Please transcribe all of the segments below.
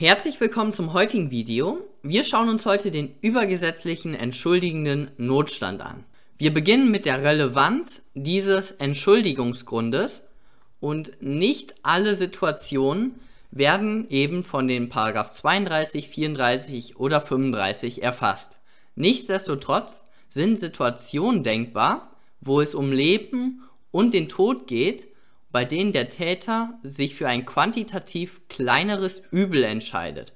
Herzlich willkommen zum heutigen Video. Wir schauen uns heute den übergesetzlichen entschuldigenden Notstand an. Wir beginnen mit der Relevanz dieses Entschuldigungsgrundes und nicht alle Situationen werden eben von den Paragraph 32, 34 oder 35 erfasst. Nichtsdestotrotz sind Situationen denkbar, wo es um Leben und den Tod geht bei denen der Täter sich für ein quantitativ kleineres Übel entscheidet.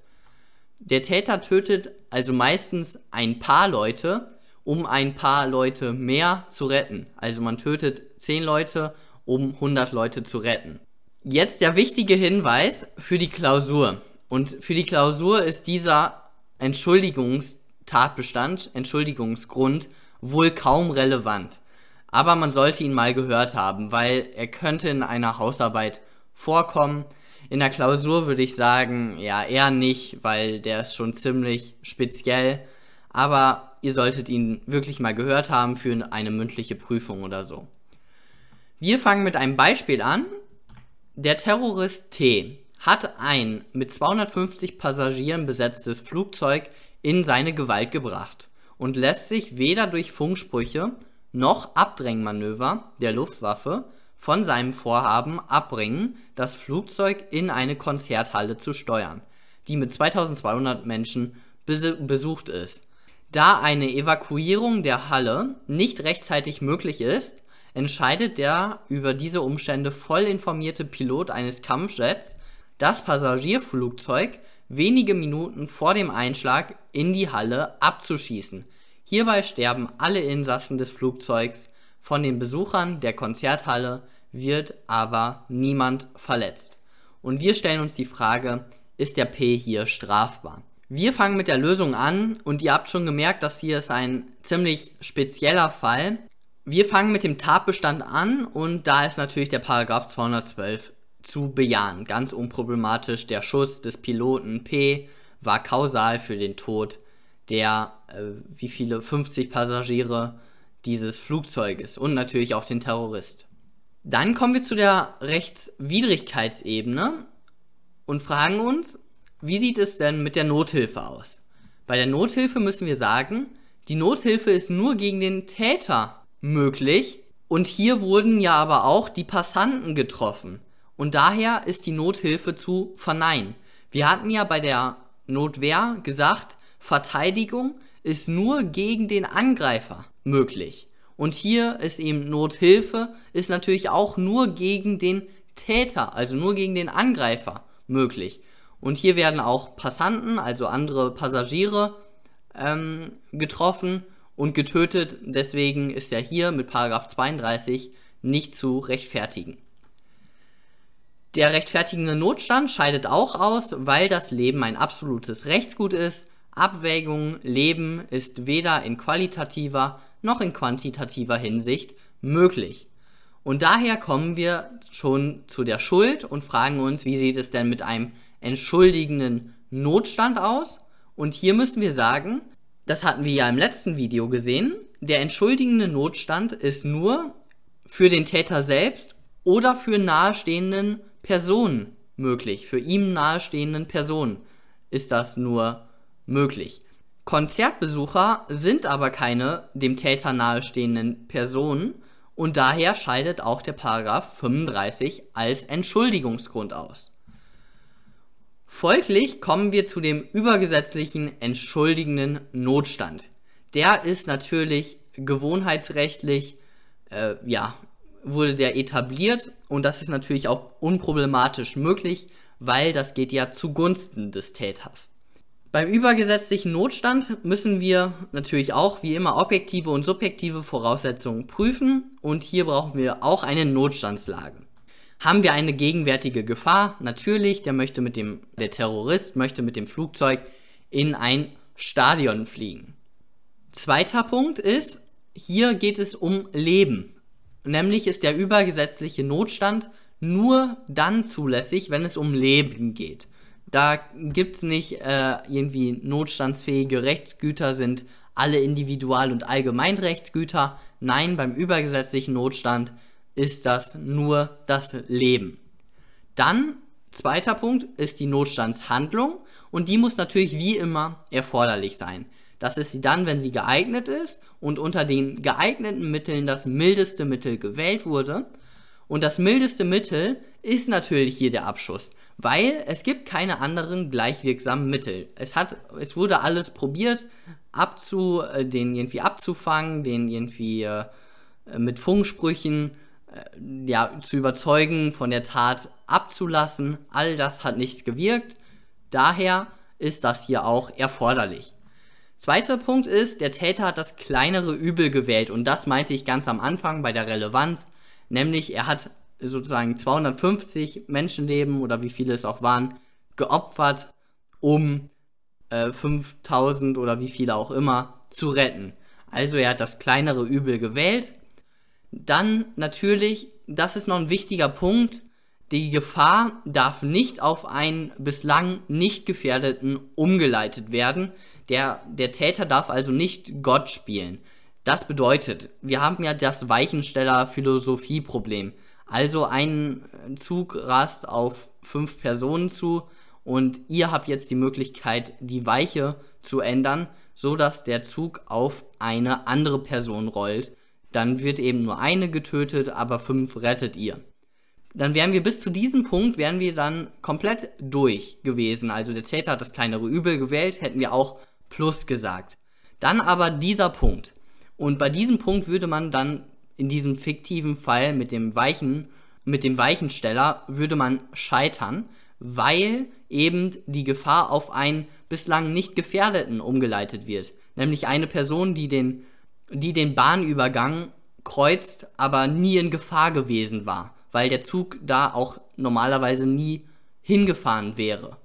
Der Täter tötet also meistens ein paar Leute, um ein paar Leute mehr zu retten. Also man tötet 10 Leute, um 100 Leute zu retten. Jetzt der wichtige Hinweis für die Klausur. Und für die Klausur ist dieser Entschuldigungstatbestand, Entschuldigungsgrund wohl kaum relevant aber man sollte ihn mal gehört haben, weil er könnte in einer Hausarbeit vorkommen. In der Klausur würde ich sagen, ja, eher nicht, weil der ist schon ziemlich speziell, aber ihr solltet ihn wirklich mal gehört haben für eine mündliche Prüfung oder so. Wir fangen mit einem Beispiel an. Der Terrorist T hat ein mit 250 Passagieren besetztes Flugzeug in seine Gewalt gebracht und lässt sich weder durch Funksprüche noch Abdrängmanöver der Luftwaffe von seinem Vorhaben abbringen, das Flugzeug in eine Konzerthalle zu steuern, die mit 2200 Menschen besucht ist. Da eine Evakuierung der Halle nicht rechtzeitig möglich ist, entscheidet der über diese Umstände voll informierte Pilot eines Kampfjets, das Passagierflugzeug wenige Minuten vor dem Einschlag in die Halle abzuschießen Hierbei sterben alle Insassen des Flugzeugs, von den Besuchern der Konzerthalle wird aber niemand verletzt. Und wir stellen uns die Frage, ist der P hier strafbar? Wir fangen mit der Lösung an und ihr habt schon gemerkt, dass hier ist ein ziemlich spezieller Fall. Wir fangen mit dem Tatbestand an und da ist natürlich der Paragraph 212 zu bejahen. Ganz unproblematisch, der Schuss des Piloten P war kausal für den Tod der, äh, wie viele, 50 Passagiere dieses Flugzeuges und natürlich auch den Terrorist. Dann kommen wir zu der Rechtswidrigkeitsebene und fragen uns, wie sieht es denn mit der Nothilfe aus? Bei der Nothilfe müssen wir sagen, die Nothilfe ist nur gegen den Täter möglich und hier wurden ja aber auch die Passanten getroffen und daher ist die Nothilfe zu verneinen. Wir hatten ja bei der Notwehr gesagt, Verteidigung ist nur gegen den Angreifer möglich. Und hier ist eben Nothilfe, ist natürlich auch nur gegen den Täter, also nur gegen den Angreifer möglich. Und hier werden auch Passanten, also andere Passagiere, ähm, getroffen und getötet. Deswegen ist er hier mit Paragraph 32 nicht zu rechtfertigen. Der rechtfertigende Notstand scheidet auch aus, weil das Leben ein absolutes Rechtsgut ist Abwägung Leben ist weder in qualitativer noch in quantitativer Hinsicht möglich. Und daher kommen wir schon zu der Schuld und fragen uns, wie sieht es denn mit einem entschuldigenden Notstand aus? Und hier müssen wir sagen, das hatten wir ja im letzten Video gesehen, der entschuldigende Notstand ist nur für den Täter selbst oder für nahestehenden Personen möglich. Für ihm nahestehenden Personen ist das nur möglich. Konzertbesucher sind aber keine dem Täter nahestehenden Personen und daher scheidet auch der Paragraph 35 als Entschuldigungsgrund aus. Folglich kommen wir zu dem übergesetzlichen entschuldigenden Notstand. Der ist natürlich gewohnheitsrechtlich, äh, ja, wurde der etabliert und das ist natürlich auch unproblematisch möglich, weil das geht ja zugunsten des Täters. Beim übergesetzlichen Notstand müssen wir natürlich auch wie immer objektive und subjektive Voraussetzungen prüfen und hier brauchen wir auch eine Notstandslage. Haben wir eine gegenwärtige Gefahr? Natürlich, der möchte mit dem der Terrorist möchte mit dem Flugzeug in ein Stadion fliegen. Zweiter Punkt ist, hier geht es um Leben. Nämlich ist der übergesetzliche Notstand nur dann zulässig, wenn es um Leben geht. Da gibt es nicht äh, irgendwie notstandsfähige Rechtsgüter, sind alle Individual- und Allgemeinrechtsgüter. Nein, beim übergesetzlichen Notstand ist das nur das Leben. Dann Zweiter Punkt ist die Notstandshandlung und die muss natürlich wie immer erforderlich sein. Das ist sie dann, wenn sie geeignet ist und unter den geeigneten Mitteln das mildeste Mittel gewählt wurde. Und das mildeste Mittel ist natürlich hier der Abschuss, weil es gibt keine anderen gleichwirksamen Mittel. Es hat, es wurde alles probiert, abzu, äh, den irgendwie abzufangen, den irgendwie äh, mit Funksprüchen äh, ja, zu überzeugen, von der Tat abzulassen. All das hat nichts gewirkt. Daher ist das hier auch erforderlich. Zweiter Punkt ist, der Täter hat das kleinere Übel gewählt und das meinte ich ganz am Anfang bei der Relevanz, nämlich er hat sozusagen 250 Menschenleben oder wie viele es auch waren, geopfert, um äh, 5000 oder wie viele auch immer zu retten. Also er hat das kleinere Übel gewählt dann natürlich, das ist noch ein wichtiger Punkt, die Gefahr darf nicht auf einen bislang nicht gefährdeten umgeleitet werden. Der, der Täter darf also nicht Gott spielen. Das bedeutet, wir haben ja das Weichensteller-Philosophie-Problem. Also ein Zug rast auf fünf Personen zu und ihr habt jetzt die Möglichkeit, die Weiche zu ändern, so dass der Zug auf eine andere Person rollt dann wird eben nur eine getötet, aber fünf rettet ihr. Dann wären wir bis zu diesem Punkt, wären wir dann komplett durch gewesen. Also der Täter hat das kleinere Übel gewählt, hätten wir auch Plus gesagt. Dann aber dieser Punkt. Und bei diesem Punkt würde man dann in diesem fiktiven Fall mit dem weichen, mit dem Weichensteller würde man scheitern, weil eben die Gefahr auf einen bislang nicht Gefährdeten umgeleitet wird. Nämlich eine Person, die den die den Bahnübergang kreuzt, aber nie in Gefahr gewesen war, weil der Zug da auch normalerweise nie hingefahren wäre.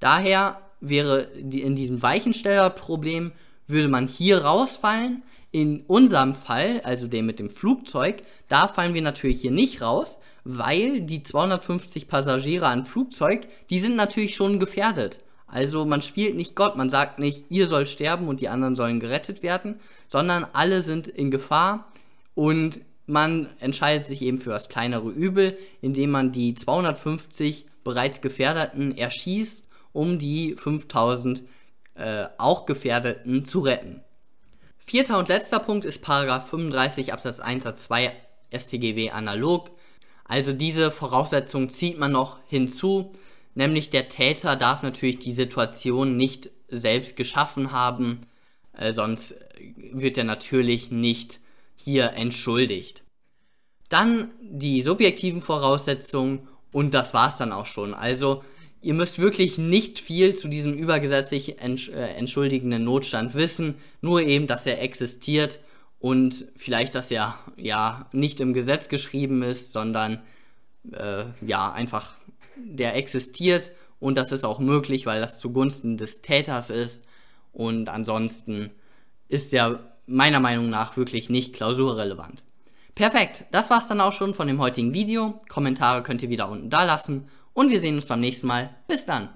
Daher wäre in diesem Weichenstellerproblem würde man hier rausfallen. In unserem Fall, also dem mit dem Flugzeug, da fallen wir natürlich hier nicht raus, weil die 250 Passagiere an Flugzeug, die sind natürlich schon gefährdet. Also man spielt nicht Gott, man sagt nicht, ihr sollt sterben und die anderen sollen gerettet werden, sondern alle sind in Gefahr und man entscheidet sich eben für das kleinere Übel, indem man die 250 bereits Gefährdeten erschießt, um die 5000 äh, auch Gefährdeten zu retten. Vierter und letzter Punkt ist Paragraph 35 Absatz 1 Satz 2 StGB analog. Also diese Voraussetzung zieht man noch hinzu, Nämlich der Täter darf natürlich die Situation nicht selbst geschaffen haben, äh, sonst wird er natürlich nicht hier entschuldigt. Dann die subjektiven Voraussetzungen und das war's dann auch schon. Also ihr müsst wirklich nicht viel zu diesem übergesetzlich entsch äh, entschuldigenden Notstand wissen, nur eben, dass er existiert und vielleicht, dass er ja nicht im Gesetz geschrieben ist, sondern äh, ja einfach der existiert und das ist auch möglich, weil das zugunsten des Täters ist und ansonsten ist er meiner Meinung nach wirklich nicht klausurrelevant. Perfekt, das war's dann auch schon von dem heutigen Video. Kommentare könnt ihr wieder unten da lassen und wir sehen uns beim nächsten Mal. Bis dann.